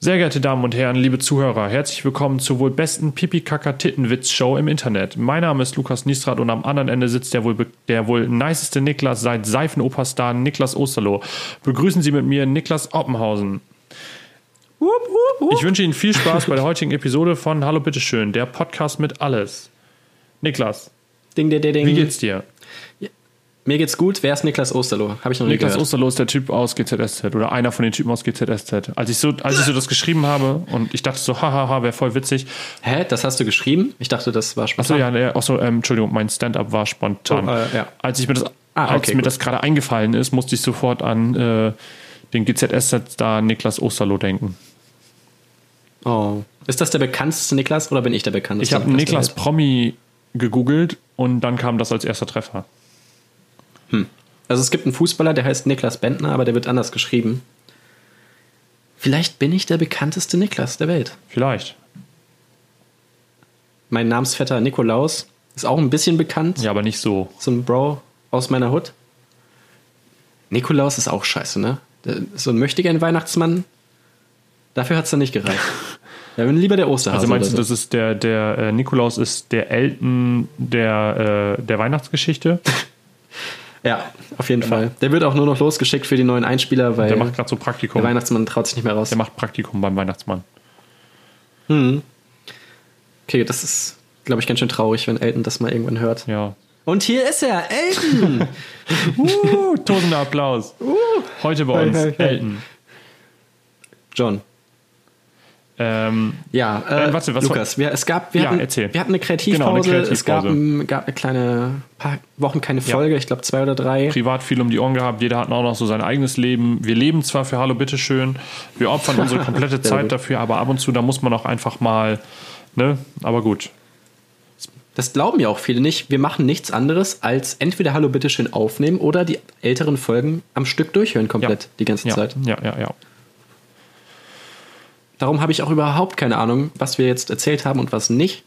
Sehr geehrte Damen und Herren, liebe Zuhörer, herzlich willkommen zur wohl besten Pipi-Kaka-Tittenwitz-Show im Internet. Mein Name ist Lukas Niestrat und am anderen Ende sitzt der wohl, der wohl niceste Niklas seit Seifenoperstar Niklas Osterloh. Begrüßen Sie mit mir Niklas Oppenhausen. Ich wünsche Ihnen viel Spaß bei der heutigen Episode von Hallo Bitteschön, der Podcast mit alles. Niklas, Ding, ding, ding, ding. wie geht's dir? Mir geht's gut. Wer ist Niklas Osterloh? Habe ich noch nie Niklas gehört. Osterloh ist der Typ aus GZSZ oder einer von den Typen aus GZSZ. Als ich so, als ich so das geschrieben habe und ich dachte so, hahaha, wäre voll witzig. Hä? Das hast du geschrieben? Ich dachte, das war Achso, spontan. ja, nee, achso, ähm, Entschuldigung, mein Stand-up war spontan. Oh, äh, ja. Als ich mir das, Ah, als okay, mir gut. das gerade eingefallen ist, musste ich sofort an äh, den GZSZ-Star Niklas Osterloh denken. Oh. Ist das der bekannteste Niklas oder bin ich der bekannteste Ich habe Niklas? Promi gegoogelt und dann kam das als erster Treffer. Also es gibt einen Fußballer, der heißt Niklas Bentner, aber der wird anders geschrieben. Vielleicht bin ich der bekannteste Niklas der Welt. Vielleicht. Mein Namensvetter Nikolaus ist auch ein bisschen bekannt. Ja, aber nicht so. So ein Bro aus meiner Hut. Nikolaus ist auch scheiße, ne? So ein möchtegern Weihnachtsmann. Dafür hat's dann nicht gereicht. Ja, wenn lieber der Osterhase. Also meinst du, das ist der, der äh, Nikolaus ist der Elton der, äh, der Weihnachtsgeschichte? Ja, auf jeden Fall. Der wird auch nur noch losgeschickt für die neuen Einspieler, weil Der macht gerade so Praktikum. der Weihnachtsmann traut sich nicht mehr raus. Der macht Praktikum beim Weihnachtsmann. Okay, das ist, glaube ich, ganz schön traurig, wenn Elton das mal irgendwann hört. Ja. Und hier ist er, Elton! Uh, tosender Applaus. Heute bei uns, Hey, hey, hey. Elton. John. Ähm, Ja, äh, Äh, warte, was Lukas, wir, es gab, wir, Ja, hatten, erzähl. wir hatten eine Kreativpause, Genau, eine es gab, Kreativpause. ein, gab eine kleine paar Wochen keine Folge, ich glaube zwei oder drei. privat viel um die Ohren gehabt. Jeder hat auch noch so sein eigenes Leben. Wir leben zwar für Hallo Bitteschön, wir opfern unsere komplette Zeit gut. dafür, aber ab und zu, da muss man auch einfach mal, ne? Aber gut. Das glauben ja auch viele nicht. Wir machen nichts anderes als entweder Hallo bitteschön aufnehmen oder die älteren Folgen am Stück durchhören komplett Ja. die ganze Ja, Zeit. ja, ja, ja. Darum habe ich auch überhaupt keine Ahnung, was wir jetzt erzählt haben und was nicht.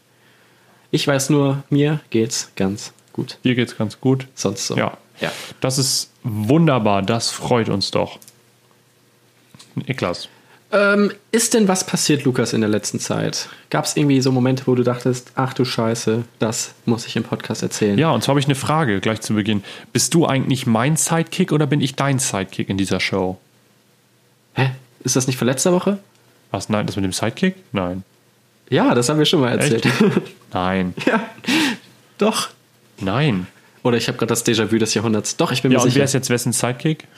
Ich weiß nur, mir geht's ganz gut. Hier geht's ganz gut. Sonst so. Ja. ja. Das ist wunderbar. Das freut uns doch. Niklas. Ähm, ist denn was passiert, Lukas, in der letzten Zeit? Gab es irgendwie so Momente, wo du dachtest, ach du Scheiße, das muss ich im Podcast erzählen? Ja, und zwar habe ich eine Frage gleich zu Beginn. Bist du eigentlich mein Sidekick oder bin ich dein Sidekick in dieser Show? Hä? Ist das nicht von letzter Woche? Was? Nein, das mit dem Sidekick? Nein. Ja, das haben wir schon mal erzählt. Nein. ja, doch. Nein. Oder ich habe gerade das Déjà-vu des Jahrhunderts. Doch, ich bin Ja, mir und wer sicher. ist jetzt wessen Sidekick?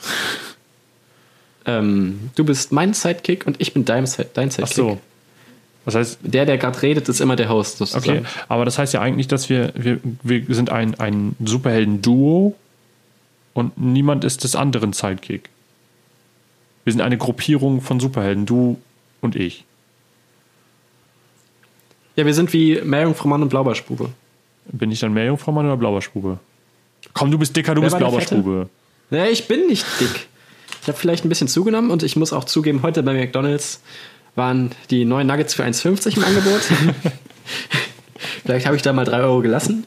Ähm, du bist mein Sidekick und ich bin dein, dein Sidekick. Ach so. Was heißt, Der, der gerade redet, ist immer der Host sozusagen. okay, aber das heißt ja eigentlich, dass wir, wir, wir sind ein, ein Superhelden-Duo und niemand ist des anderen Sidekick. Wir sind eine Gruppierung von Superhelden, du und ich. Ja, wir sind wie Meerjungfrau Mann und Blaubarschbube. Bin ich dann Meerjungfraumann oder Blaubarspube? Komm, du bist dicker, du Wer bist? Blaubarspube. Naja, ich bin nicht dick. Ich habe vielleicht ein bisschen zugenommen und ich muss auch zugeben, heute bei McDonalds waren die neuen Nuggets für 1,50 im Angebot. vielleicht habe ich da mal 3 Euro gelassen.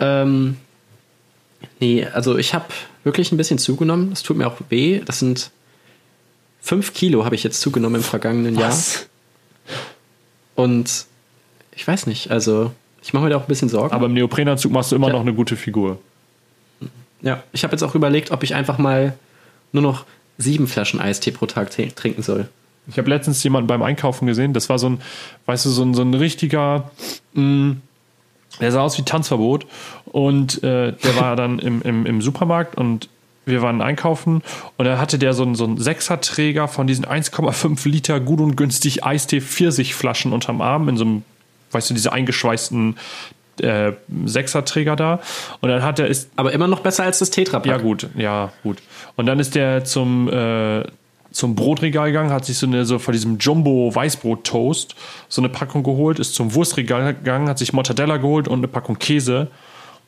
Ähm, nee, also ich habe wirklich ein bisschen zugenommen. Das tut mir auch weh. Das sind 5 Kilo habe ich jetzt zugenommen im vergangenen Jahr. Und ich weiß nicht, also ich mache mir da auch ein bisschen Sorgen. Aber im Neoprenanzug machst du immer Ja. noch eine gute Figur. Ja, ich habe jetzt auch überlegt, ob ich einfach mal nur noch sieben Flaschen Eistee pro Tag trinken soll. Ich habe letztens jemanden beim Einkaufen gesehen, das war so ein, weißt du, so ein, so ein richtiger, mh, der sah aus wie Tanzverbot und äh, der war dann im, im, im Supermarkt und wir waren einkaufen und da hatte der so einen, so einen Sechserträger von diesen 1,5 Liter gut und günstig Eistee Pfirsichflaschen unterm Arm in so einem, weißt du, diese eingeschweißten äh, Sechserträger da und dann hat er, ist Aber immer noch besser als das Tetrapack. ja, gut, ja, gut. Und dann ist der zum, äh, zum Brotregal gegangen, hat sich so eine, so von diesem Jumbo Weißbrot Toast so eine Packung geholt, ist zum Wurstregal gegangen, hat sich Mortadella geholt und eine Packung Käse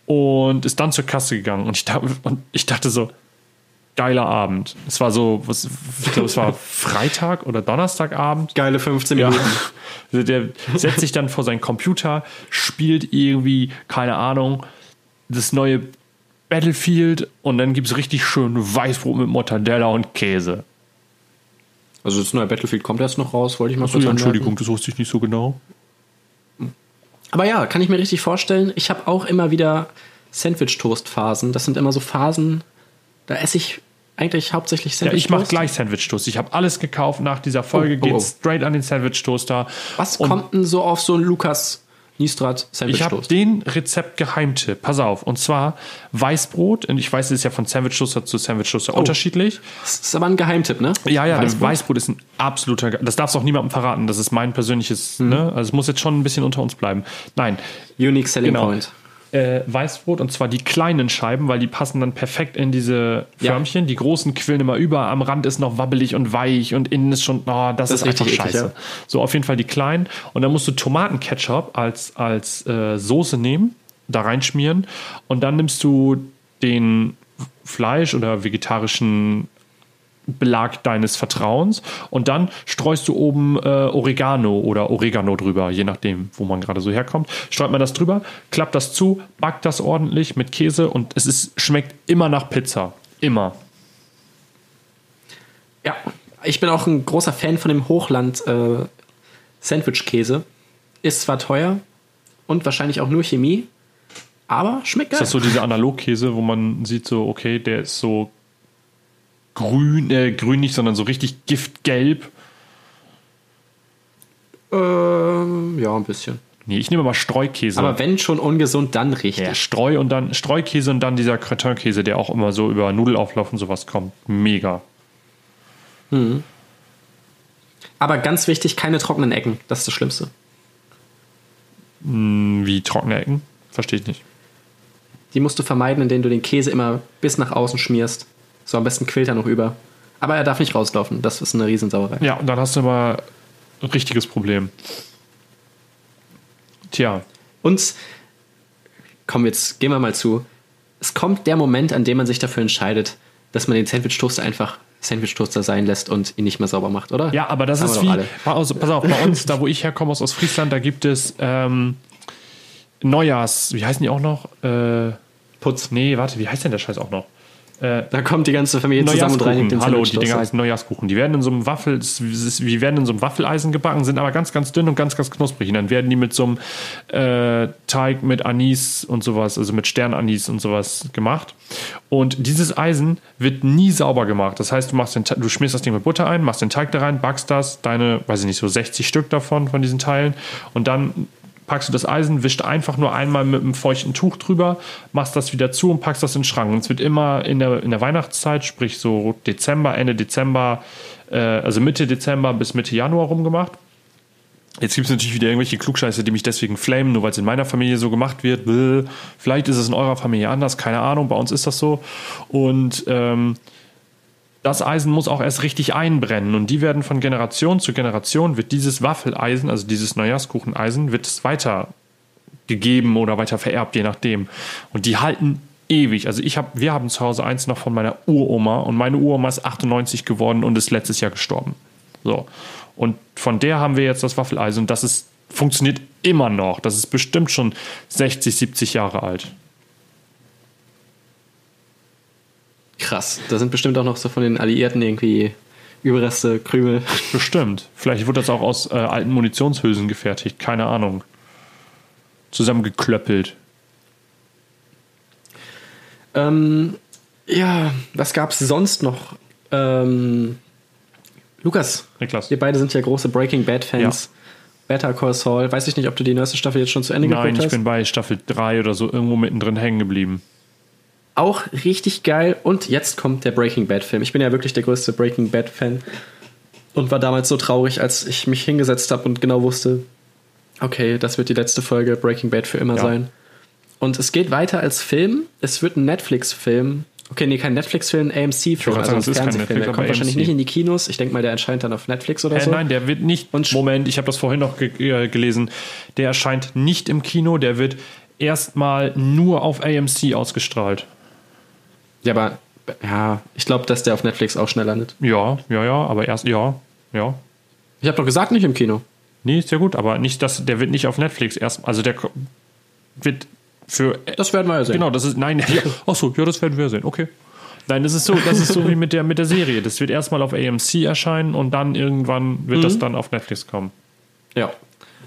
und ist dann zur Kasse gegangen. Und ich, dachte- und ich dachte so, geiler Abend. Es war so, was, ich glaube, es war Freitag oder Donnerstagabend. Geile 15 Ja. Minuten. Also der setzt sich dann vor seinen Computer, spielt irgendwie, keine Ahnung, das neue Battlefield und dann gibt es richtig schön Weißbrot mit Mortadella und Käse. Also das neue Battlefield kommt erst noch raus, wollte ich mal kurz ja, anmerken. Entschuldigung, das wusste ich nicht so genau. Aber ja, kann ich mir richtig vorstellen. Ich habe auch immer wieder Sandwich-Toast-Phasen. Das sind immer so Phasen, da esse ich eigentlich hauptsächlich Ja, Sandwich-Toast. ich mache gleich Sandwich-Toast. Ich habe alles gekauft. Nach dieser Folge Oh, oh, geht's oh. straight an den Sandwich-Toaster. Was Und kommt denn so auf so einen Lukas Niestrat Ich habe den Rezept-Geheimtipp. Pass auf. Und zwar Weißbrot. Und ich weiß, es ist ja von Sandwich-Toaster zu Sandwich-Toaster unterschiedlich. Das ist aber ein Geheimtipp, ne? Ja, ja, Weißbrot. Weißbrot? Ist ein absoluter. Ge Das darfst du auch niemandem verraten. Das ist mein persönliches. Mhm. Ne? Also es muss jetzt schon ein bisschen unter uns bleiben. Nein, Unique Selling Genau. Point. Äh, Weißbrot und zwar die kleinen Scheiben, weil die passen dann perfekt in diese Ja. Förmchen. Die großen quillen immer über. Am Rand ist noch wabbelig und weich und innen ist schon. Oh, das, ist, ist einfach richtig scheiße. ja. So auf jeden Fall die kleinen. Und dann musst du Tomatenketchup als als äh, Soße nehmen, da reinschmieren und dann nimmst du den Fleisch oder vegetarischen Belag deines Vertrauens und dann streust du oben äh, Oregano oder Oregano drüber, je nachdem, wo man gerade so herkommt. Streut man das drüber, klappt das zu, backt das ordentlich mit Käse und es ist, schmeckt immer nach Pizza. Immer. Ja, ich bin auch ein großer Fan von dem Hochland äh, Sandwich-Käse. Ist zwar teuer und wahrscheinlich auch nur Chemie, aber schmeckt geil. Ist das so dieser Analogkäse, wo man sieht so, okay, der ist so grün, äh, grün nicht, sondern so richtig giftgelb. Ähm, ja, ein bisschen. Nee, ich nehme mal Streukäse. Aber wenn schon ungesund, dann richtig. ja, Streu und dann Streukäse und dann dieser Cretin-Käse, der auch immer so über Nudelauflauf und sowas kommt. Mega. Aber ganz wichtig, keine trockenen Ecken. Das ist das Schlimmste. Wie trockene Ecken? Verstehe ich nicht. Die musst du vermeiden, indem du den Käse immer bis nach außen schmierst. So am besten quillt er noch über. Aber er darf nicht rauslaufen. Das ist eine Riesensauerei. Ja, und dann hast du immer ein richtiges Problem. Tja, Und komm, jetzt gehen wir mal zu. Es kommt der Moment, an dem man sich dafür entscheidet, dass man den Sandwich-Toaster einfach Sandwich-Toaster sein lässt und ihn nicht mehr sauber macht, oder? ja, aber das Haben ist wie, alle. pass pass auf, bei uns, da wo ich herkomme, aus Ostfriesland, da gibt es ähm, Neujahrs, wie heißen die auch noch? Äh, Putz. nee, warte, wie heißt denn der Scheiß auch noch? Da kommt die ganze Familie zusammen und reinigt den Hallo, die Dinger heißen Neujahrskuchen. Die werden in so einem Waffel, die werden in so einem Waffeleisen gebacken, sind aber ganz, ganz dünn und ganz, ganz knusprig. Und dann werden die mit so einem äh, Teig mit Anis und sowas, also mit Sternanis und sowas gemacht. Und dieses Eisen wird nie sauber gemacht. Das heißt, du machst den, du schmierst das Ding mit Butter ein, machst den Teig da rein, backst das, deine, weiß ich nicht, so 60 Stück davon, von diesen Teilen. Und dann packst du das Eisen, wischt einfach nur einmal mit einem feuchten Tuch drüber, machst das wieder zu und packst das in den Schrank. Und es wird immer in der, in der Weihnachtszeit, sprich so Dezember, Ende Dezember, äh, also Mitte Dezember bis Mitte Januar rumgemacht. Jetzt gibt es natürlich wieder irgendwelche Klugscheiße, die mich deswegen flamen, nur weil es in meiner Familie so gemacht wird. Bäh. Vielleicht ist es in eurer Familie anders, keine Ahnung, bei uns ist das so. Und ähm, das Eisen muss auch erst richtig einbrennen und die werden von Generation zu Generation wird dieses Waffeleisen, also dieses Neujahrskucheneisen, wird es weiter gegeben oder weiter vererbt, je nachdem. Und die halten ewig. Also ich habe, wir haben zu Hause eins noch von meiner Uroma und meine Uroma ist 98 geworden und ist letztes Jahr gestorben. So. Und von der haben wir jetzt das Waffeleisen und das ist, funktioniert immer noch. Das ist bestimmt schon 60, 70 Jahre alt. Krass. Da sind bestimmt auch noch so von den Alliierten irgendwie Überreste, Krümel. Bestimmt. Vielleicht wird das auch aus äh, alten Munitionshülsen gefertigt. Keine Ahnung. Zusammengeklöppelt. Ähm, ja, was gab's sonst noch? Ähm, Lukas, Niklas. wir beide sind ja große Breaking Bad Fans. Better Call Saul. Weiß ich nicht, ob du die neueste Staffel jetzt schon zu Ende Nein, geguckt ich hast. bin bei Staffel 3 oder so irgendwo mittendrin hängen geblieben. Auch richtig geil. Und jetzt kommt der Breaking Bad Film. Ich bin ja wirklich der größte Breaking Bad Fan. Und war damals so traurig, als ich mich hingesetzt habe und genau wusste, okay, das wird die letzte Folge Breaking Bad für immer Ja. sein. Und es geht weiter als Film. Es wird ein Netflix-Film. Okay, nee, kein Netflix-Film, AMC-Film, also ein es ist kein Fernsehfilm. Der kommt wahrscheinlich AMC. nicht in die Kinos. Ich denke mal, der erscheint dann auf Netflix oder Äh, so. Nein, der wird nicht. Und- Moment, ich habe das vorhin noch ge äh, gelesen. Der erscheint nicht im Kino, der wird erstmal nur auf AMC ausgestrahlt. Ja, aber ja, ich glaube, dass der auf Netflix auch schnell landet. Ja, ja, ja, aber erst, ja, ja. Ich habe doch gesagt, nicht im Kino. Nee, ist ja gut, aber nicht, dass der wird nicht auf Netflix erst, also der wird für Das werden wir ja sehen. Genau, das ist, nein, ja, ach so, ja, das werden wir sehen, okay. Nein, das ist so, das ist so wie mit der, mit der Serie. Das wird erstmal auf AMC erscheinen und dann irgendwann wird das dann auf Netflix kommen. Ja.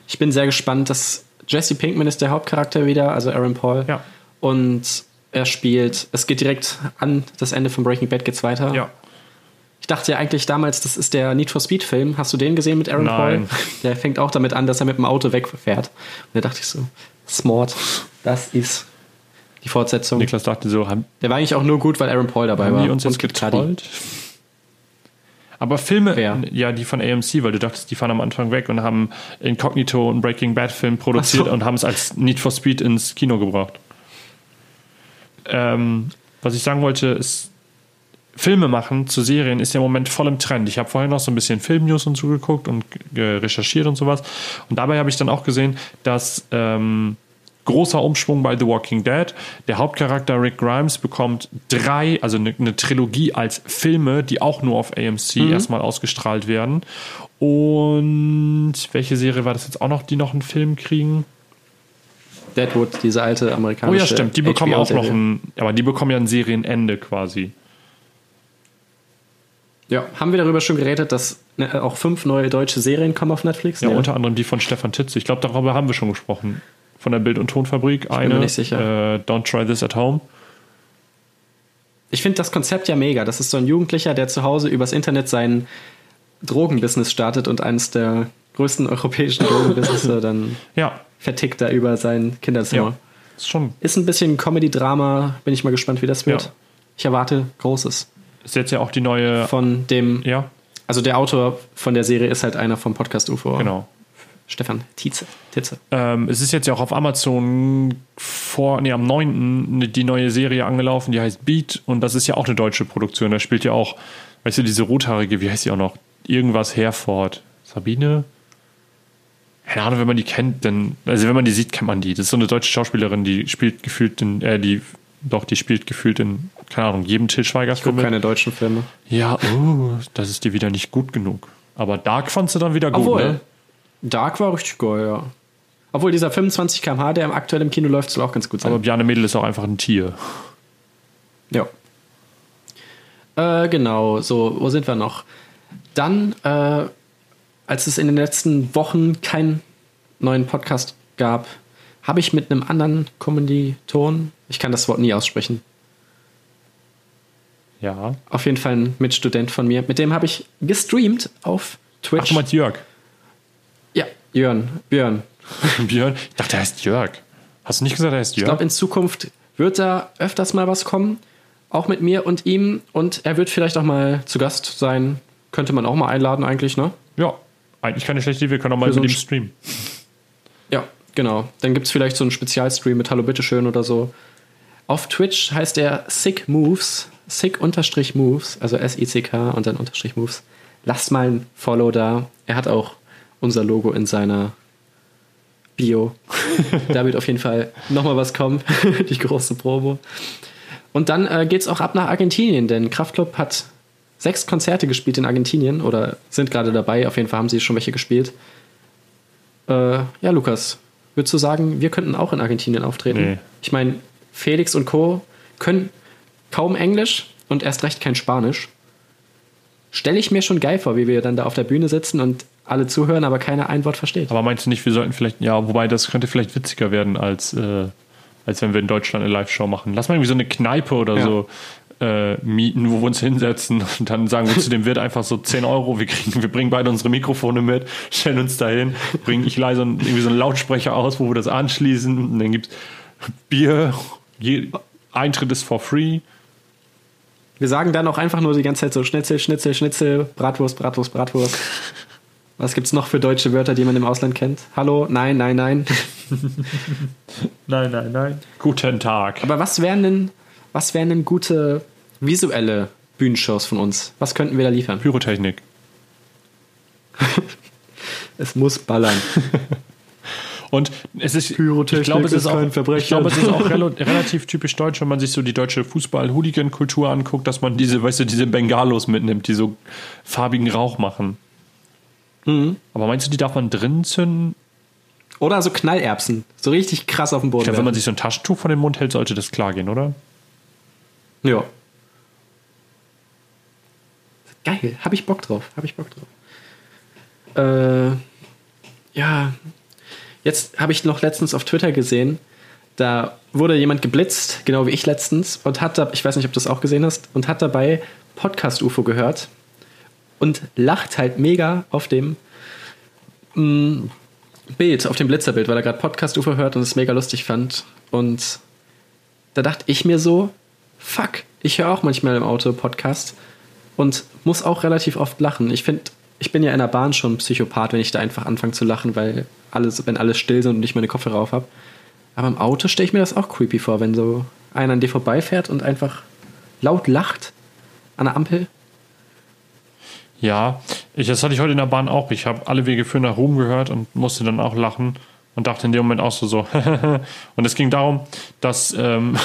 Ich bin sehr gespannt, dass Jesse Pinkman ist der Hauptcharakter wieder, also Aaron Paul. Ja. Und er spielt, es geht direkt an das Ende von Breaking Bad geht's weiter. Ja. Ich dachte ja eigentlich damals, das ist der Need for Speed Film. Hast du den gesehen mit Aaron Nein. Paul? Der fängt auch damit an, dass er mit dem Auto wegfährt. Und da dachte ich so, smart, das ist die Fortsetzung. Niklas dachte so, haben, Der war eigentlich auch nur gut, weil Aaron Paul dabei haben war. die uns jetzt getrollt? Aber Filme, Wer? ja, die von AMC, weil du dachtest, die fahren am Anfang weg und haben Incognito und Breaking Bad Film produziert so. und haben es als Need for Speed ins Kino gebracht. Ähm, was ich sagen wollte, ist, Filme machen zu Serien ist ja im Moment voll im Trend. Ich habe vorhin noch so ein bisschen Filmnews und so geguckt und recherchiert und sowas. Und dabei habe ich dann auch gesehen, dass ähm, großer Umschwung bei The Walking Dead. Der Hauptcharakter Rick Grimes bekommt drei, also eine, eine Trilogie als Filme, die auch nur auf AMC erstmal ausgestrahlt werden. Und welche Serie war das jetzt auch noch, die noch einen Film kriegen? Deadwood, diese alte Oh amerikanische. ja, stimmt. Die bekommen auch noch ein, aber die bekommen ja ein Serienende quasi. Ja, haben wir darüber schon geredet, dass ne, auch fünf neue deutsche Serien kommen auf Netflix? Ja, unter anderem die von Stefan Titze. Ich glaube, darüber haben wir schon gesprochen. Von der Bild- und Tonfabrik. Eine, mir nicht sicher. Äh, Don't Try This at Home. Ich finde das Konzept ja mega. Das ist so ein Jugendlicher, der zu Hause übers Internet sein Drogenbusiness startet und eines der größten europäischen Drogenbusinesse dann Ja, vertickt da über sein Kinderzimmer. ja. Ist schon. Ist ein bisschen Comedy-Drama. Bin ich mal gespannt, wie das wird. Ja. Ich erwarte Großes. Ist jetzt ja auch die neue. Von dem, Ja, also der Autor von der Serie ist halt einer vom Podcast UFO. genau. Stefan Tietze. Tietze. Ähm, es ist jetzt ja auch auf Amazon vor, nee, am 9. die neue Serie angelaufen, die heißt Beat und das ist ja auch eine deutsche Produktion. Da spielt ja auch, weißt du, diese rothaarige, wie heißt sie auch noch? Irgendwas Herford. Sabine? Keine Ahnung, wenn man die kennt, dann, also wenn man die sieht, kennt man die. Das ist so eine deutsche Schauspielerin, die spielt gefühlt in, äh, die, doch, die spielt gefühlt in, keine Ahnung, jedem Till Schweiger Ich gucke Film. keine deutschen Filme. Ja, oh, das ist dir wieder nicht gut genug. Aber Dark fandst du dann wieder gut, Obwohl, ne? Dark war richtig geil, ja. Obwohl dieser 25 km/h, der im aktuell im Kino läuft, soll auch ganz gut sein. Aber Bjarne Mädel ist auch einfach ein Tier. Ja. Äh, genau, so, wo sind wir noch? Dann, äh, als es in den letzten Wochen keinen neuen Podcast gab, habe ich mit einem anderen Kommilitonen, ich kann das Wort nie aussprechen, Ja. auf jeden Fall ein Mitstudent von mir, mit dem habe ich gestreamt auf Ach, Twitch. du meinst Jörg. ja, Björn, Björn. Björn? Ich dachte, er heißt Jörg. Hast du nicht gesagt, er heißt Ich Jörg? glaube, in Zukunft wird da öfters mal was kommen, auch mit mir und ihm. Und er wird vielleicht auch mal zu Gast sein. Könnte man auch mal einladen eigentlich, ne? ja, eigentlich keine schlechte Idee. Wir können auch mal so ihm streamen. Ja, genau. Dann gibt es vielleicht so einen Spezialstream mit Hallo Bitteschön oder so. Auf Twitch heißt er Sick Moves, Sick-Moves, also S-I-C-K und dann Unterstrich Moves. Lasst mal ein Follow da. Er hat auch unser Logo in seiner Bio. da wird auf jeden Fall nochmal was kommen. Die große Probe. Und dann äh, geht's auch ab nach Argentinien, denn Kraftklub hat sechs Konzerte gespielt in Argentinien oder sind gerade dabei. Auf jeden Fall haben sie schon welche gespielt. Äh, ja, Lukas, würdest du sagen, wir könnten auch in Argentinien auftreten? Nee. Ich meine, Felix und Co. können kaum Englisch und erst recht kein Spanisch. Stelle ich mir schon geil vor, wie wir dann da auf der Bühne sitzen und alle zuhören, aber keiner ein Wort versteht. Aber meinst du nicht, wir sollten vielleicht, ja, wobei das könnte vielleicht witziger werden, als, äh, als wenn wir in Deutschland eine Live-Show machen. Lass mal irgendwie so eine Kneipe oder Ja. so äh, mieten, wo wir uns hinsetzen und dann sagen wir zu dem Wirt einfach so 10 Euro, wir, kriegen, wir bringen beide unsere Mikrofone mit, stellen uns dahin, bringen ich leise einen- irgendwie so einen Lautsprecher aus, wo wir das anschließen und dann gibt's Bier, je, Eintritt ist for free. Wir sagen dann auch einfach nur die ganze Zeit so Schnitzel, Schnitzel, Schnitzel, Bratwurst, Bratwurst, Bratwurst. Was gibt's noch für deutsche Wörter, die man im Ausland kennt? Hallo, nein, nein, nein. Nein, nein, nein. Guten Tag. Aber was wären denn, was wären denn gute visuelle Bühnenshows von uns? Was könnten wir da liefern? Pyrotechnik. Es muss ballern. Und es ist, Pyrotechnik ich glaube, es ist ist auch, kein Verbrechen. ich glaube, es ist auch rel- relativ typisch deutsch, wenn man sich so die deutsche Fußball-Hooligan-Kultur anguckt, dass man diese, weißt du, diese Bengalos mitnimmt, die so farbigen Rauch machen. Mhm. Aber meinst du, die darf man drin zünden? Oder so Knallerbsen. So richtig krass auf dem Boden. Ich glaube, wenn man sich so ein Taschentuch vor den Mund hält, sollte das klar gehen, oder? Ja. geil, habe ich Bock drauf, habe ich Bock drauf. Äh, ja, jetzt habe ich noch letztens auf Twitter gesehen, da wurde jemand geblitzt, genau wie ich letztens, und hat da, ich weiß nicht, ob du das auch gesehen hast, und hat dabei Podcast UFO gehört und lacht halt mega auf dem mh, mm, Bild, auf dem Blitzerbild, weil er gerade Podcast UFO hört und es mega lustig fand. Und da dachte ich mir so, fuck, ich höre auch manchmal im Auto Podcast und muss auch relativ oft lachen. Ich finde, ich bin ja in der Bahn schon Psychopath, wenn ich da einfach anfange zu lachen, weil alles, wenn alles still sind und ich meine Kopfhörer auf habe. Aber im Auto stelle ich mir das auch creepy vor, wenn so einer an dir vorbeifährt und einfach laut lacht an der Ampel. Ja, ich, das hatte ich heute in der Bahn auch. Ich habe alle Wege für nach Ruhm gehört und musste dann auch lachen und dachte in dem Moment auch so so. und es ging darum, dass ähm,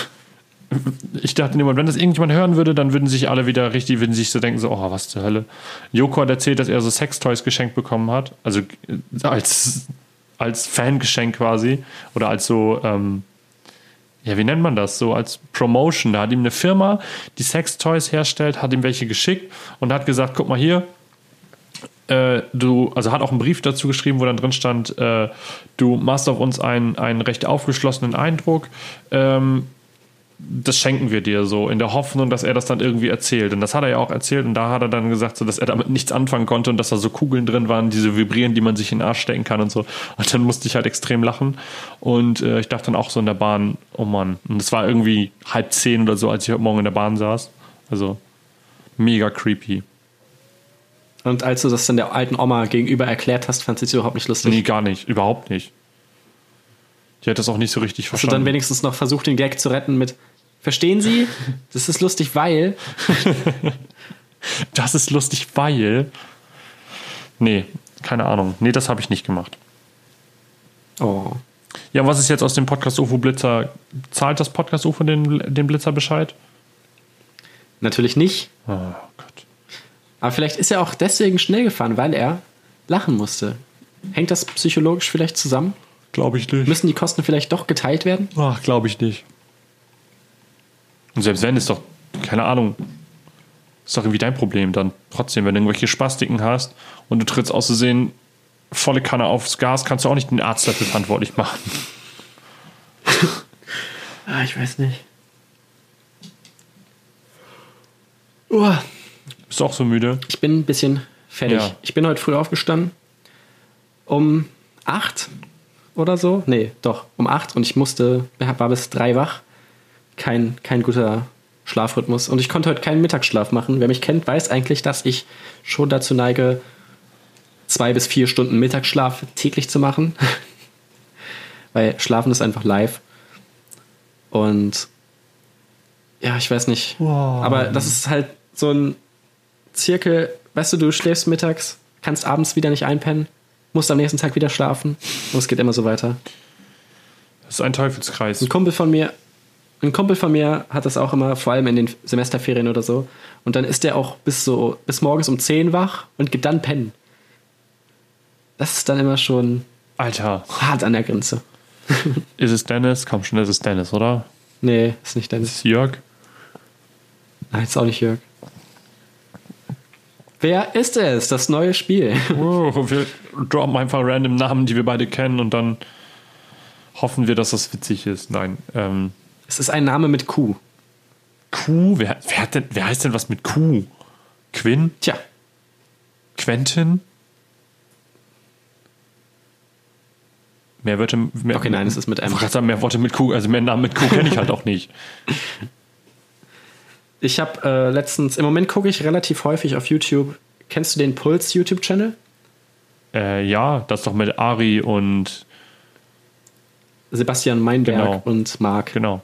ich dachte in wenn das irgendjemand hören würde, dann würden sich alle wieder richtig, würden sich so denken, so, oh, was zur Hölle. Joko hat erzählt, dass er so Sextoys geschenkt bekommen hat. Also äh, als als Fangeschenk quasi oder als so, ähm, ja, wie nennt man das? So als Promotion. Da hat ihm eine Firma, die Sextoys herstellt, hat ihm welche geschickt und hat gesagt, guck mal hier, äh, du, also hat auch einen Brief dazu geschrieben, wo dann drin stand, äh, du machst auf uns einen, einen recht aufgeschlossenen Eindruck. Ähm, das schenken wir dir so, in der Hoffnung, dass er das dann irgendwie erzählt. Und das hat er ja auch erzählt und da hat er dann gesagt, so, dass er damit nichts anfangen konnte und dass da so Kugeln drin waren, diese vibrieren, die man sich in den Arsch stecken kann und so. Und dann musste ich halt extrem lachen. Und äh, ich dachte dann auch so in der Bahn, oh Mann. Und es war irgendwie halb zehn oder so, als ich heute Morgen in der Bahn saß. Also mega creepy. Und als du das dann der alten Oma gegenüber erklärt hast, fand sie es überhaupt nicht lustig? Nee, gar nicht. Überhaupt nicht. Die hat das auch nicht so richtig verstanden. Hast du dann wenigstens noch versucht, den Gag zu retten mit, Verstehen Sie? Das ist lustig, weil. das ist lustig, weil. Nee, keine Ahnung. Nee, das habe ich nicht gemacht. Oh. Ja, was ist jetzt aus dem Podcast UFO Blitzer? Zahlt das Podcast UFO den, den Blitzer Bescheid? Natürlich nicht. Oh Gott. Aber vielleicht ist er auch deswegen schnell gefahren, weil er lachen musste. Hängt das psychologisch vielleicht zusammen? Glaube ich nicht. Müssen die Kosten vielleicht doch geteilt werden? Ach, glaube ich nicht. Und selbst wenn, ist doch, keine Ahnung, ist doch irgendwie dein Problem dann. Trotzdem, wenn du irgendwelche Spastiken hast und du trittst aus Versehen volle Kanne aufs Gas, kannst du auch nicht den Arzt dafür verantwortlich machen. ah, ich weiß nicht. Uh. Bist du auch so müde? Ich bin ein bisschen fertig. Ja. Ich bin heute früh aufgestanden. Um acht oder so. Nee, doch, um acht und ich musste, war bis drei wach kein, kein guter Schlafrhythmus. Und ich konnte heute keinen Mittagsschlaf machen. Wer mich kennt, weiß eigentlich, dass ich schon dazu neige, zwei bis vier Stunden Mittagsschlaf täglich zu machen. Weil Schlafen ist einfach live. Und ja, ich weiß nicht. Wow. Aber das ist halt so ein Zirkel. Weißt du, du schläfst mittags, kannst abends wieder nicht einpennen, musst am nächsten Tag wieder schlafen und es geht immer so weiter. Das ist ein Teufelskreis. Ein Kumpel von mir ein Kumpel von mir hat das auch immer, vor allem in den Semesterferien oder so. Und dann ist der auch bis so bis morgens um 10 wach und geht dann pennen. Das ist dann immer schon Alter. hart an der Grenze. ist es Dennis? Komm schon, ist es Dennis, oder? Nee, ist nicht Dennis. Ist es Jörg? Nein, ist auch nicht Jörg. Wer ist es? Das neue Spiel. Oh, wir droppen einfach random Namen, die wir beide kennen und dann hoffen wir, dass das witzig ist. Nein. Ähm, es ist ein Name mit Q. Q? Wer, wer, denn, wer heißt denn was mit Q? Quinn? Tja. Quentin? Mehr Wörter. Mehr, okay, nein, es ist mit M. Ich sagen, mehr Worte mit Q, also mehr Namen mit Q kenne ich halt auch nicht. Ich habe äh, letztens, im Moment gucke ich relativ häufig auf YouTube. Kennst du den Puls YouTube-Channel? Äh, ja, das doch mit Ari und Sebastian Meinberg genau. und Marc. Genau.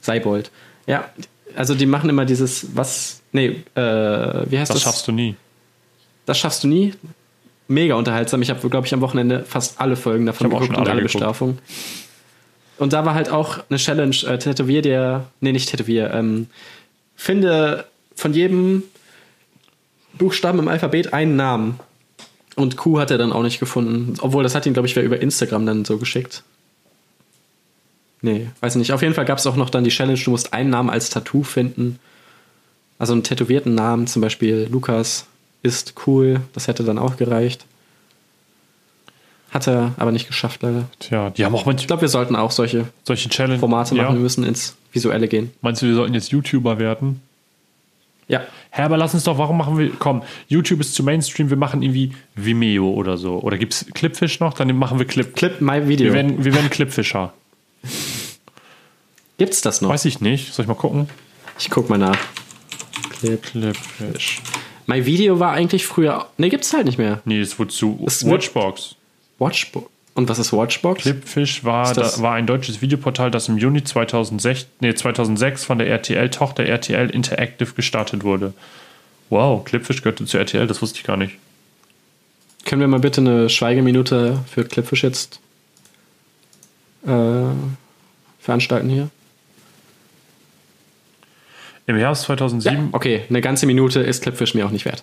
Seibold. Ja, also die machen immer dieses, was, nee, äh, wie heißt das? Das schaffst du nie. Das schaffst du nie. Mega unterhaltsam. Ich habe, glaube ich, am Wochenende fast alle Folgen davon geguckt und alle Bestrafungen. Und da war halt auch eine Challenge, äh, tätowier dir, nee, nicht tätowier, ähm, finde von jedem Buchstaben im Alphabet einen Namen. Und Q hat er dann auch nicht gefunden. Obwohl, das hat ihn, glaube ich, wer über Instagram dann so geschickt. Nee, weiß nicht. Auf jeden Fall gab es auch noch dann die Challenge, du musst einen Namen als Tattoo finden. Also einen tätowierten Namen, zum Beispiel Lukas ist cool, das hätte dann auch gereicht. Hat er aber nicht geschafft, leider. Tja, die haben auch Ich manche glaube, wir sollten auch solche solche Challenge Formate machen. Ja. Wir müssen ins Visuelle gehen. Meinst du, wir sollten jetzt YouTuber werden? Ja. Hä, aber lass uns doch, warum machen wir, komm, YouTube ist zu Mainstream, wir machen irgendwie Vimeo oder so. Oder gibt's Clipfish noch? Dann machen wir Clip. Clip My Video. Wir werden, wir werden Clipfischer. Gibt's das noch? Weiß ich nicht. Soll ich mal gucken? Ich guck mal nach. Clip. Clipfish. My Video war eigentlich früher. Ne, gibt's halt nicht mehr. Nee, es wurde zu Es Watchbox. Watchbox. Und was ist Watchbox? Clipfish war, da, war ein deutsches Videoportal, das im Juni 2006, nee, 2006 von der RTL-Tochter RTL Interactive gestartet wurde. Wow, Clipfish gehörte zu RTL, das wusste ich gar nicht. Können wir mal bitte eine Schweigeminute für Clipfish jetzt äh, veranstalten hier? Im Herbst 2007 Okay, eine ganze Minute ist Clipfish mir auch nicht wert.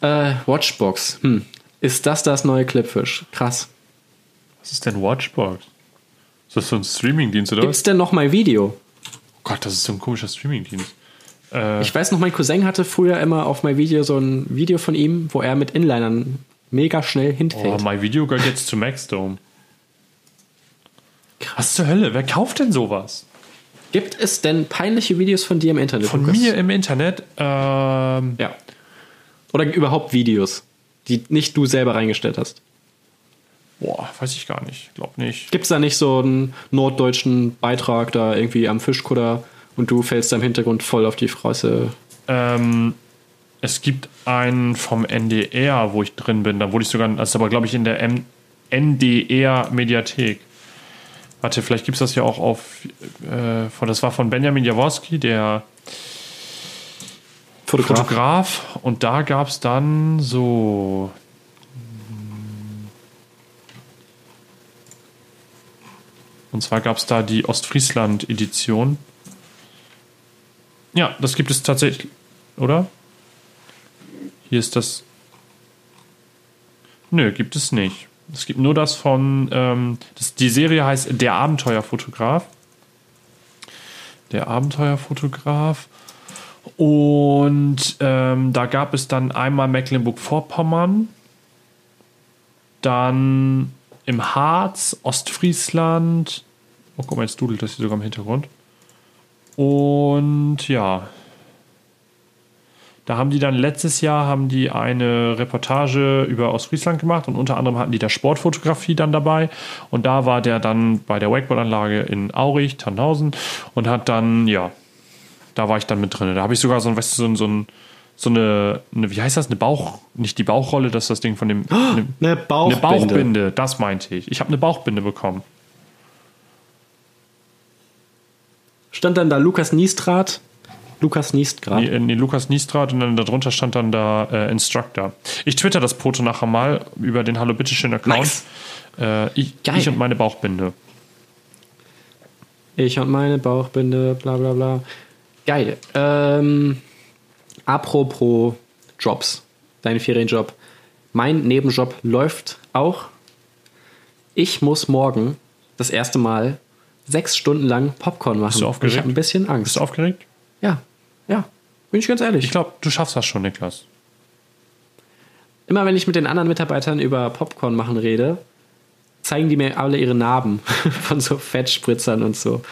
Äh, Watchbox. Hm. Ist das das neue Clipfish? Krass. Was ist denn Watchbox? Ist das so ein Streamingdienst oder was? Gibt's denn noch mal Video? Oh Gott, das ist so ein komischer Streamingdienst. Äh, Ich weiß noch, mein Cousin hatte früher immer auf My Video so ein Video von ihm, wo er mit Inlinern mega schnell oh, hinfällt. My Video gehört jetzt zu Maxdome. Was zur Hölle? Wer kauft denn sowas? Gibt es denn peinliche Videos von dir im Internet? Von Lukas? mir im Internet? Ähm, Ja. Oder überhaupt Videos, die nicht du selber reingestellt hast. boah, weiß ich gar nicht. Glaub nicht. Gibt es da nicht so einen norddeutschen Beitrag da irgendwie am Fischkutter und du fällst da im Hintergrund voll auf die Fresse? Ähm, es gibt einen vom NDR, wo ich drin bin. Da wurde ich sogar, das ist aber glaube ich in der M NDR Mediathek. Warte, vielleicht gibt es das ja auch auf, äh, von, das war von Benjamin Jaworski, der Fotograf. Fotograf. Und da gab es dann so. Und zwar gab es da die Ostfriesland-Edition. Ja, das gibt es tatsächlich, oder? Hier ist das. Nö, gibt es nicht. Es gibt nur das von. Ähm, das, die Serie heißt Der Abenteuerfotograf. Der Abenteuerfotograf. Und ähm, da gab es dann einmal Mecklenburg-Vorpommern, dann im Harz, Ostfriesland. Oh, guck mal, jetzt dudelt das hier sogar im Hintergrund. Und ja, da haben die dann letztes Jahr haben die eine Reportage über Ostfriesland gemacht und unter anderem hatten die da Sportfotografie dann dabei. Und da war der dann bei der Wakeboard-Anlage in Aurich, Tannhausen und hat dann, ja, da war ich dann mit drin. Da habe ich sogar so ein, weißt du, so, ein- so, ein, so eine, eine, wie heißt das, eine Bauch, nicht die Bauchrolle, das ist das Ding von dem, eine, Eine Bauchbinde. eine Bauchbinde, das meinte ich. Ich habe eine Bauchbinde bekommen. Stand dann da Lukas Niestrat. Lukas Niestrat. Nee, nee, Lukas Niestrat und dann darunter stand dann da äh, Instructor. Ich twitter das Foto nachher mal über den Hallo Bitteschön Account. Nice. Äh, ich, ich und meine Bauchbinde. Ich und meine Bauchbinde, bla bla bla. Geil. Ähm, apropos Jobs, dein Ferienjob. Mein Nebenjob läuft auch. Ich muss morgen das erste Mal sechs Stunden lang Popcorn machen. du Und aufgeregt? Ich habe ein bisschen Bist Angst. du aufgeregt? Ja, ja. Bin ich ganz ehrlich. Ich glaube, du schaffst das schon, Niklas. Immer wenn ich mit den anderen Mitarbeitern über Popcorn machen rede, zeigen die mir alle ihre Narben von so Fettspritzern und so.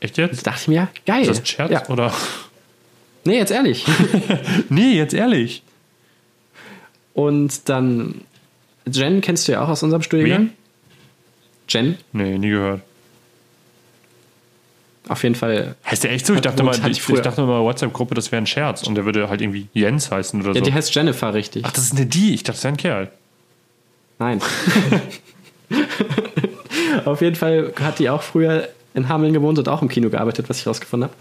Echt Da jetzt? dachte ich mir, geil. Ist das ein Scherz? Ja. Oder? Nee, jetzt ehrlich. Nee, jetzt ehrlich. Und dann, Jen kennst du ja auch aus unserem Studiengang. Jen, Nee, nie gehört. Auf jeden Fall. Heißt der echt so? Ich dachte mal, ich ich, dachte mal, WhatsApp-Gruppe, das wäre ein Scherz und der würde halt irgendwie Jens heißen oder Ja, so. die heißt Jennifer richtig. Ach, das ist eine die. Ich dachte, das wäre ein Kerl. Nein. auf jeden Fall hat die auch früher in Hameln gewohnt und auch im Kino gearbeitet, was ich rausgefunden habe.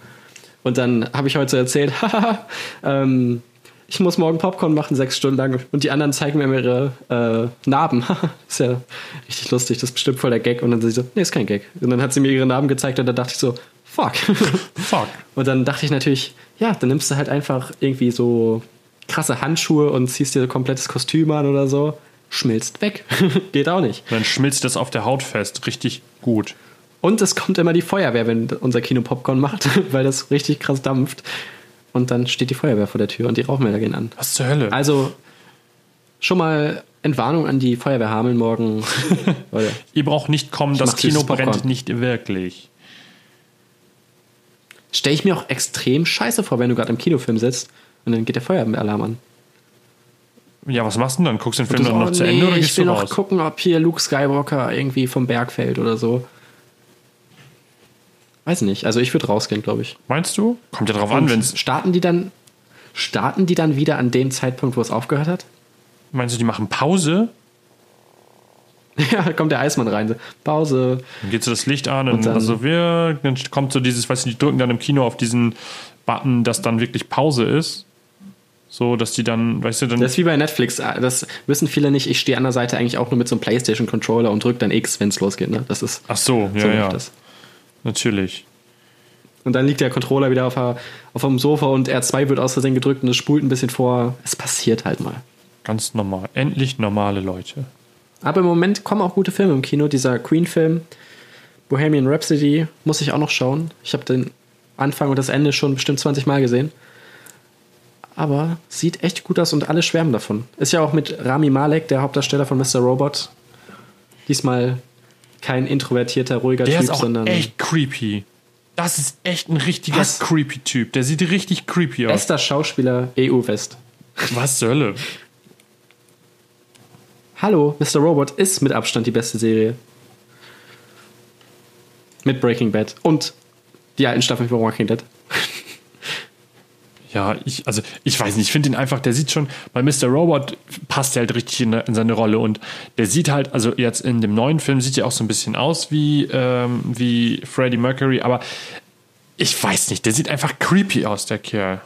Und dann habe ich heute so erzählt, ähm, ich muss morgen Popcorn machen, sechs Stunden lang. Und die anderen zeigen mir ihre äh, Narben. ist ja richtig lustig, das ist bestimmt voll der Gag. Und dann sie so, nee, ist kein Gag. Und dann hat sie mir ihre Narben gezeigt und dann dachte ich so, fuck. Fuck. Und dann dachte ich natürlich, ja, dann nimmst du halt einfach irgendwie so krasse Handschuhe und ziehst dir ein komplettes Kostüm an oder so. Schmilzt weg. Geht auch nicht. Dann schmilzt das auf der Haut fest. Richtig gut. Und es kommt immer die Feuerwehr, wenn unser Kino Popcorn macht, weil das richtig krass dampft. und dann steht die Feuerwehr vor der Tür und die Rauchmelder gehen an. Was zur Hölle? Also schon mal Entwarnung an die Feuerwehr Hameln morgen. Ihr braucht nicht kommen, das süßes Kino brennt nicht wirklich. Stelle ich mir auch extrem scheiße vor, wenn du gerade im Kinofilm sitzt und dann geht der Feuerwehralarm an. Ja, was machst du denn dann? Guckst du den Film dann noch oh, zu Ende oder ich gehst will du noch raus? gucken, ob hier Luke Skywalker irgendwie vom Berg fällt oder so. Weiß nicht. Also ich würde rausgehen, glaube ich. Meinst du? Kommt ja drauf an, Und wenn es. starten die dann starten die dann wieder an dem Zeitpunkt, wo es aufgehört hat? Meinst du, die machen Pause? Ja, da kommt der Eismann rein. so, Pause. Dann geht so das Licht an und, Und dann- also wir, dann kommt so dieses, weißt du, die drücken dann im Kino auf diesen Button, dass dann wirklich Pause ist. So, dass die dann, weißt du, dann. Das ist wie bei Netflix. Das wissen viele nicht. Ich stehe an der Seite eigentlich auch nur mit so einem PlayStation-Controller und drücke dann X, wenn es losgeht. Ne? Das ist ach so, ja, so ja. das. Natürlich. Und dann liegt der Controller wieder auf, der, auf dem Sofa und R2 wird aus Versehen gedrückt und es spult ein bisschen vor. Es passiert halt mal. Ganz normal. Endlich normale Leute. Aber im Moment kommen auch gute Filme im Kino. Dieser Queen-Film, Bohemian Rhapsody, muss ich auch noch schauen. Ich habe den Anfang und das Ende schon bestimmt 20 Mal gesehen. Aber sieht echt gut aus und alle schwärmen davon. Ist ja auch mit Rami Malek, der Hauptdarsteller von Mr. Robot. Diesmal kein introvertierter, ruhiger Der Typ, ist auch sondern echt creepy. Das ist echt ein richtiger Was? creepy Typ. Der sieht richtig creepy aus. bester Schauspieler EU-West. Was zur Hölle? Hallo, Mr. Robot ist mit Abstand die beste Serie. Mit Breaking Bad und die alten Staffeln von Walking Dead. Ja, ich, also ich weiß nicht, ich finde ihn einfach, der sieht schon, bei Mr. Robot passt er halt richtig in, in seine Rolle und der sieht halt, also jetzt in dem neuen Film sieht er auch so ein bisschen aus wie, ähm, wie Freddie Mercury, aber ich weiß nicht, der sieht einfach creepy aus, der Kerl.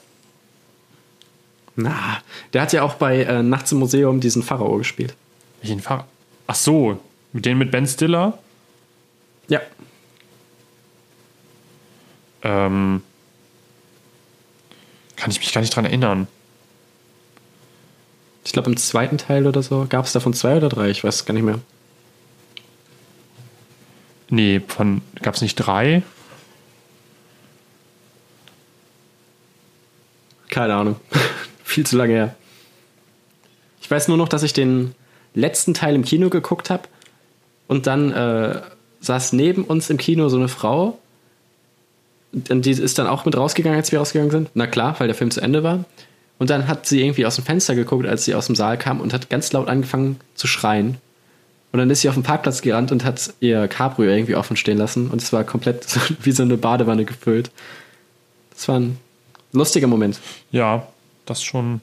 Na, der hat ja auch bei äh, Nachts im Museum diesen Pharao gespielt. Welchen Fahr Ach so, den mit Ben Stiller? Ja. Ähm, kann ich mich gar nicht dran erinnern. Ich glaube, im zweiten Teil oder so gab es davon zwei oder drei, ich weiß gar nicht mehr. Nee, von, gab es nicht drei? Keine Ahnung. Viel zu lange her. Ich weiß nur noch, dass ich den letzten Teil im Kino geguckt habe und dann äh, saß neben uns im Kino so eine Frau. Und die ist dann auch mit rausgegangen, als wir rausgegangen sind. Na klar, weil der Film zu Ende war. Und dann hat sie irgendwie aus dem Fenster geguckt, als sie aus dem Saal kam und hat ganz laut angefangen zu schreien. Und dann ist sie auf den Parkplatz gerannt und hat ihr Cabrio irgendwie offen stehen lassen. Und es war komplett so, wie so eine Badewanne gefüllt. Das war ein lustiger Moment. Ja, das schon.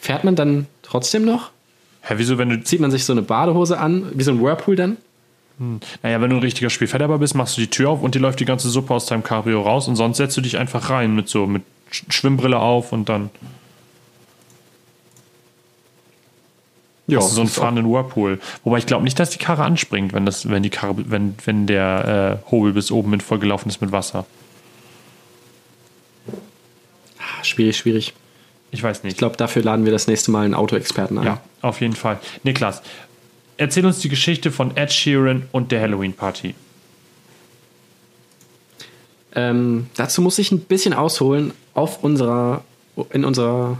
Fährt man dann trotzdem noch? Hä, wieso, wenn du Zieht man sich so eine Badehose an, wie so ein Whirlpool dann? Naja, wenn du ein richtiger Spielverderber bist, machst du die Tür auf und dir läuft die ganze Suppe aus deinem Cabrio raus und sonst setzt du dich einfach rein mit so mit Sch- Schwimmbrille auf und dann hast du so einen fahrenden Whirlpool. Wobei ich glaube nicht, dass die Karre anspringt, wenn das, wenn die Karre, wenn, wenn der äh, Hobel bis oben mit vollgelaufen ist mit Wasser. Ah, Schwierig, schwierig. Ich weiß nicht. Ich glaube, dafür laden wir das nächste Mal einen Autoexperten ein. ja, auf jeden Fall. Niklas, erzähl uns die Geschichte von Ed Sheeran und der Halloween Party. Ähm, dazu muss ich ein bisschen ausholen. Auf unserer, in unserer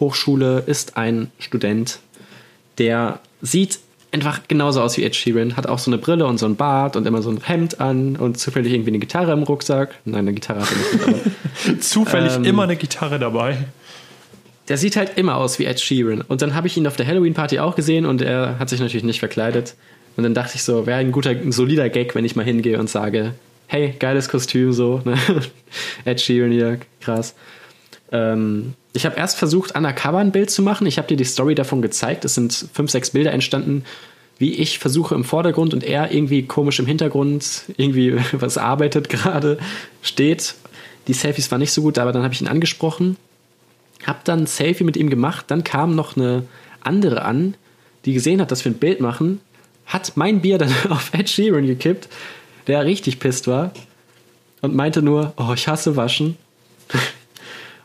Hochschule ist ein Student, der sieht einfach genauso aus wie Ed Sheeran, hat auch so eine Brille und so ein Bart und immer so ein Hemd an und zufällig irgendwie eine Gitarre im Rucksack. Nein, eine Gitarre hat er nicht. Zufällig Ähm, immer eine Gitarre dabei. der sieht halt immer aus wie Ed Sheeran. Und dann habe ich ihn auf der Halloween-Party auch gesehen und er hat sich natürlich nicht verkleidet. Und dann dachte ich so, wäre ein guter, ein solider Gag, wenn ich mal hingehe und sage, hey, geiles Kostüm so. Ne? Ed Sheeran hier, krass. Ähm, ich habe erst versucht, undercover ein Bild zu machen. Ich habe dir die Story davon gezeigt. Es sind fünf, sechs Bilder entstanden, wie ich versuche im Vordergrund und er irgendwie komisch im Hintergrund, irgendwie was arbeitet gerade, steht. Die Selfies waren nicht so gut, aber dann habe ich ihn angesprochen hab dann ein Selfie mit ihm gemacht. Dann kam noch eine andere an, die gesehen hat, dass wir ein Bild machen, hat mein Bier dann auf Ed Sheeran gekippt, der richtig pisst war und meinte nur, oh, ich hasse Waschen.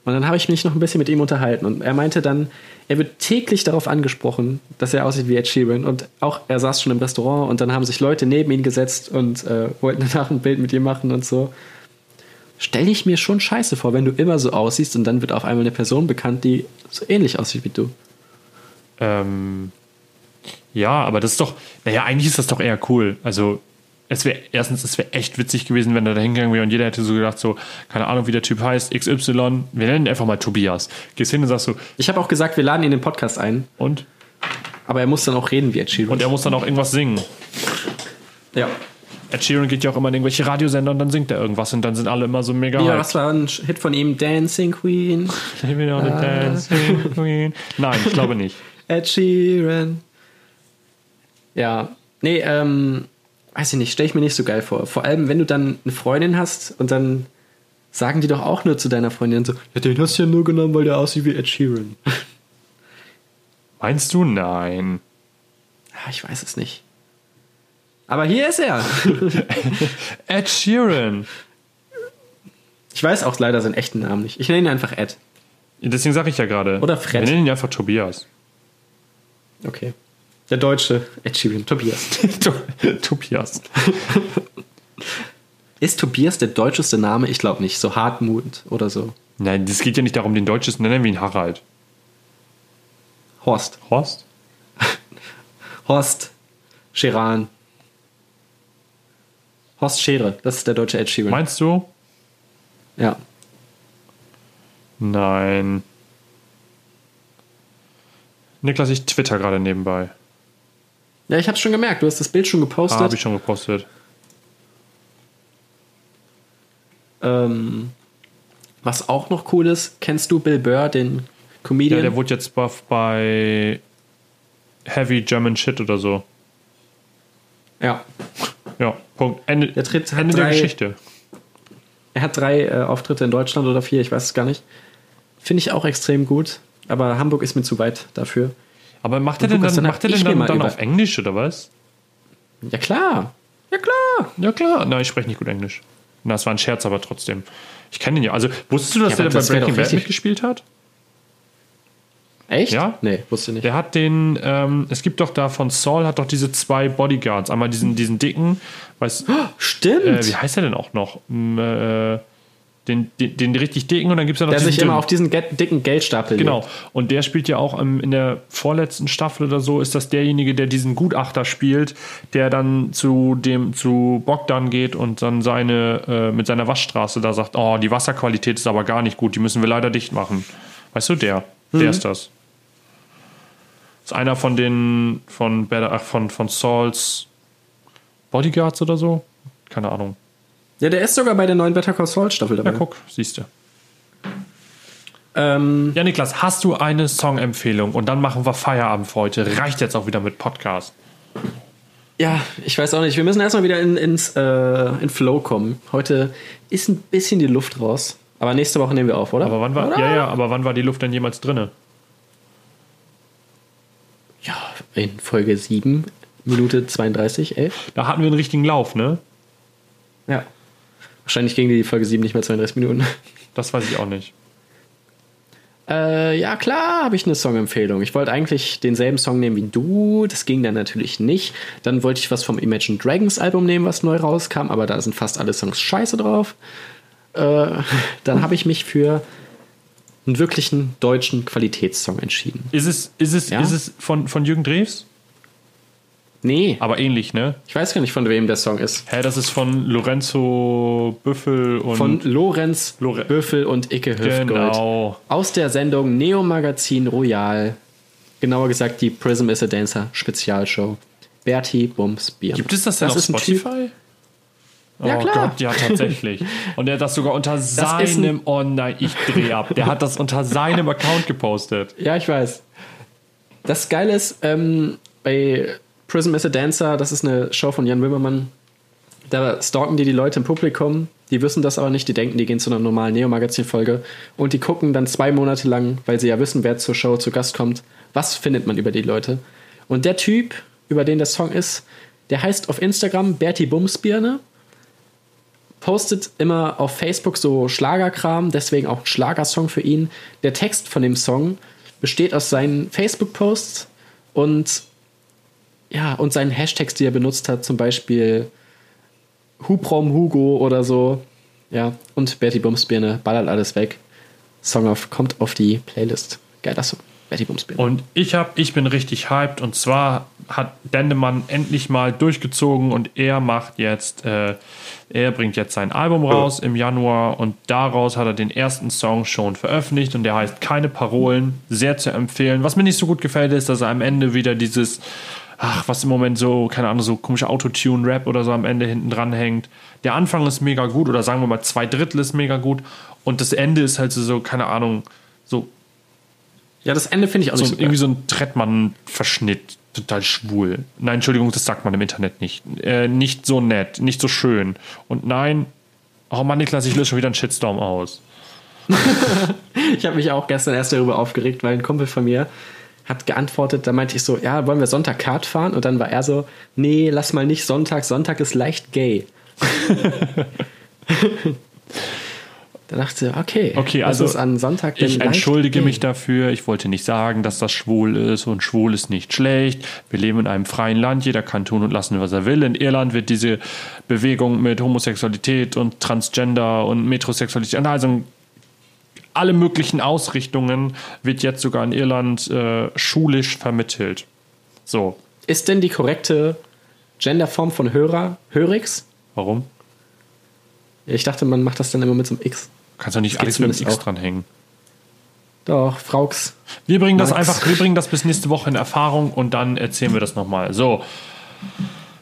Und dann habe ich mich noch ein bisschen mit ihm unterhalten und er meinte dann, er wird täglich darauf angesprochen, dass er aussieht wie Ed Sheeran und auch er saß schon im Restaurant und dann haben sich Leute neben ihn gesetzt und äh, wollten danach ein Bild mit ihm machen und so. stelle ich mir schon scheiße vor, wenn du immer so aussiehst und dann wird auf einmal eine Person bekannt, die so ähnlich aussieht wie du. Ähm, ja, aber das ist doch, naja, eigentlich ist das doch eher cool. Also, es wäre, erstens, es wäre echt witzig gewesen, wenn er da hingegangen wäre und jeder hätte so gedacht, so, keine Ahnung, wie der Typ heißt, XY, wir nennen ihn einfach mal Tobias. Gehst hin und sagst so, Ich habe auch gesagt, wir laden ihn in den Podcast ein, und? aber er muss dann auch reden wie Ed Sheeran. Und er muss dann auch irgendwas singen. ja. Ed Sheeran geht ja auch immer in irgendwelche Radiosender und dann singt er irgendwas und dann sind alle immer so mega Ja, hyped. was war ein Hit von ihm? Dancing Queen, Living on a dancing queen. Nein, ich glaube nicht. Ed Sheeran. Ja, nee, ähm, weiß ich nicht, stelle ich mir nicht so geil vor. Vor allem, wenn du dann eine Freundin hast und dann sagen die doch auch nur zu deiner Freundin so, ja, den hast du ja nur genommen, weil der aussieht wie Ed Sheeran. Meinst du? Nein. Ich weiß es nicht. Aber hier ist er. Ed Sheeran. Ich weiß auch leider seinen echten Namen nicht. Ich nenne ihn einfach Ed. Deswegen sage ich ja gerade. Oder Fred. Wir nennen ihn einfach Tobias. Okay. Der deutsche Ed Sheeran, Tobias. Tobias. Ist Tobias der deutscheste Name? Ich glaube nicht. So Hartmut oder so. Nein, das geht ja nicht darum, den deutschesten nennen wir ihn Harald. Horst. Horst? Horst Scheran. Horst Schere, das ist der deutsche Ed Sheeran. Meinst du? ja. Nein. Niklas, ich twitter gerade nebenbei. Ja, ich hab's schon gemerkt. Du hast das Bild schon gepostet. Habe ich schon gepostet. ähm, was auch noch cool ist, kennst du Bill Burr, den Comedian? Ja, der wurde jetzt buff bei Heavy German Shit oder so. ja. Ja, Punkt. Ende, Der tritt- Ende der drei- Geschichte. Er hat drei äh, Auftritte in Deutschland oder vier, ich weiß es gar nicht. Finde ich auch extrem gut. Aber Hamburg ist mir zu weit dafür. Aber macht er denn Lukas, dann, macht er denn dann, dann auf Englisch oder was? Ja, klar. Ja, klar. Ja, klar. Nein, ich spreche nicht gut Englisch. Na, das war ein Scherz, aber trotzdem. Ich kenne ihn ja. Also, wusstest du, dass Ja, der bei das wär Breaking Bad mitgespielt hat? Echt? Ja. Nee, wusste nicht. Der hat den, ähm, es gibt doch da von Saul, hat doch diese zwei Bodyguards. Einmal diesen, diesen dicken, weiß, Stimmt. äh, wie heißt er denn auch noch? M, äh, den, den, den richtig dicken und dann gibt es ja noch der diesen sich immer dünnen. auf diesen dicken Geldstapel Genau. legt. Und der spielt ja auch im, in der vorletzten Staffel oder so, ist das derjenige, der diesen Gutachter spielt, der dann zu dem, zu Bogdan geht und dann seine, äh, mit seiner Waschstraße da sagt, oh, die Wasserqualität ist aber gar nicht gut, die müssen wir leider dicht machen. Weißt du, der. Mhm. Der ist das. ist einer von den, von, Better- ach, von, von Sauls Bodyguards oder so. Keine Ahnung. Ja, der ist sogar bei der neuen Better Call Saul Staffel dabei. Ja, guck, siehst du. Ähm, Ja, Niklas, hast du eine Songempfehlung? Und dann machen wir Feierabend für heute. Reicht jetzt auch wieder mit Podcast. ja, ich weiß auch nicht. Wir müssen erstmal wieder in, ins äh, in Flow kommen. Heute ist ein bisschen die Luft raus. Aber nächste Woche nehmen wir auf, oder? Aber wann war, Oder? ja, ja, aber wann war die Luft denn jemals drinne? Ja, in Folge 7, Minute 32, 11. Da hatten wir einen richtigen Lauf, ne? Ja. Wahrscheinlich ging die Folge 7 nicht mehr 32 Minuten. Das weiß ich auch nicht. Äh, ja, klar, habe ich eine Songempfehlung. Ich wollte eigentlich denselben Song nehmen wie du. Das ging dann natürlich nicht. Dann wollte ich was vom Imagine Dragons Album nehmen, was neu rauskam, aber da sind fast alle Songs scheiße drauf. Äh, dann habe ich mich für einen wirklichen deutschen Qualitätssong entschieden. Ist es, ist es, Ja? ist es von, von Jürgen Drews? Nee, Aber ähnlich, ne? ich weiß gar nicht, von wem der Song ist. Hä, das ist von Lorenzo Büffel und. Von Lorenz Lore- Büffel und Icke Hüftgold. Genau. Aus der Sendung Neo Magazin Royal. Genauer gesagt die Prism is a Dancer Spezialshow. Bertie Bums Bier. Gibt es das denn auf ist ein Typ- Spotify? Ja, oh klar. Gott, ja, tatsächlich. Und er hat das sogar unter ein- seinem, oh nein, ich dreh ab. Der hat das unter seinem Account gepostet. Ja, ich weiß. Das Geile ist, ähm, bei Prism is a Dancer, das ist eine Show von Jan Wimmermann, da stalken die die Leute im Publikum, die wissen das aber nicht, die denken, die gehen zu einer normalen Neo-Magazin-Folge und die gucken dann zwei Monate lang, weil sie ja wissen, wer zur Show zu Gast kommt, was findet man über die Leute. Und der Typ, über den der Song ist, der heißt auf Instagram Bertie Bumsbirne, postet immer auf Facebook so Schlagerkram, deswegen auch ein Schlagersong für ihn. Der Text von dem Song besteht aus seinen Facebook-Posts und ja, und seinen Hashtags, die er benutzt hat, zum Beispiel Huprom Hugo oder so. Ja, und Betty Bumsbirne ballert alles weg. Song of kommt auf die Playlist. Geiler Song. Betty Bumsbirne. Und ich hab, ich bin richtig hyped und zwar hat Dendemann endlich mal durchgezogen und er macht jetzt, äh, er bringt jetzt sein Album raus im Januar und daraus hat er den ersten Song schon veröffentlicht und der heißt Keine Parolen, sehr zu empfehlen. Was mir nicht so gut gefällt, ist, dass er am Ende wieder dieses, ach, was im Moment so, keine Ahnung, so komische Autotune-Rap oder so am Ende hinten dran hängt. Der Anfang ist mega gut oder sagen wir mal zwei Drittel ist mega gut und das Ende ist halt so, keine Ahnung, so Ja, das Ende finde ich auch so, so irgendwie so ein Trettmann-Verschnitt, total schwul. Nein, Entschuldigung, das sagt man im Internet nicht. Äh, nicht so nett, nicht so schön. Und nein, oh Mann, Niklas, ich löse schon wieder einen Shitstorm aus. Ich habe mich auch gestern erst darüber aufgeregt, weil ein Kumpel von mir hat geantwortet, da meinte ich so, ja, wollen wir Sonntag Kart fahren? Und dann war er so, nee, lass mal nicht Sonntag, Sonntag ist leicht gay. da dachte ich, okay, Okay, also ist an Sonntag denn Ich entschuldige gay? mich dafür. Ich wollte nicht sagen, dass das schwul ist und schwul ist nicht schlecht. Wir leben in einem freien Land. Jeder kann tun und lassen, was er will. In Irland wird diese Bewegung mit Homosexualität und Transgender und Metrosexualität, also alle möglichen Ausrichtungen wird jetzt sogar in Irland äh, schulisch vermittelt. So, Ist denn die korrekte Genderform von Hörer Hörix? warum? Ich dachte, man macht das dann immer mit so einem X. Kannst du nicht alles mit dem X auch. dranhängen. Doch, Fraux. Wir bringen das Max. einfach, wir bringen das bis nächste Woche in Erfahrung und dann erzählen wir das nochmal. So.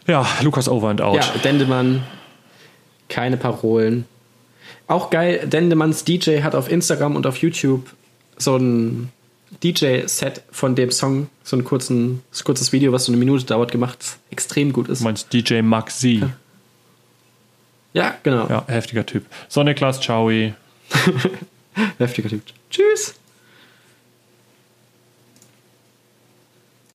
Ja, Lukas over and out. Ja, Dendemann, keine Parolen. Auch geil, Dendemanns DJ hat auf Instagram und auf YouTube so ein DJ-Set von dem Song, so ein kurzen, kurzes Video, was so eine Minute dauert, gemacht, das extrem gut ist. Du meinst DJ Maxi. Ja, genau. Ja, heftiger Typ. So, Niklas, ciao. Heftiger Typ. Tschüss.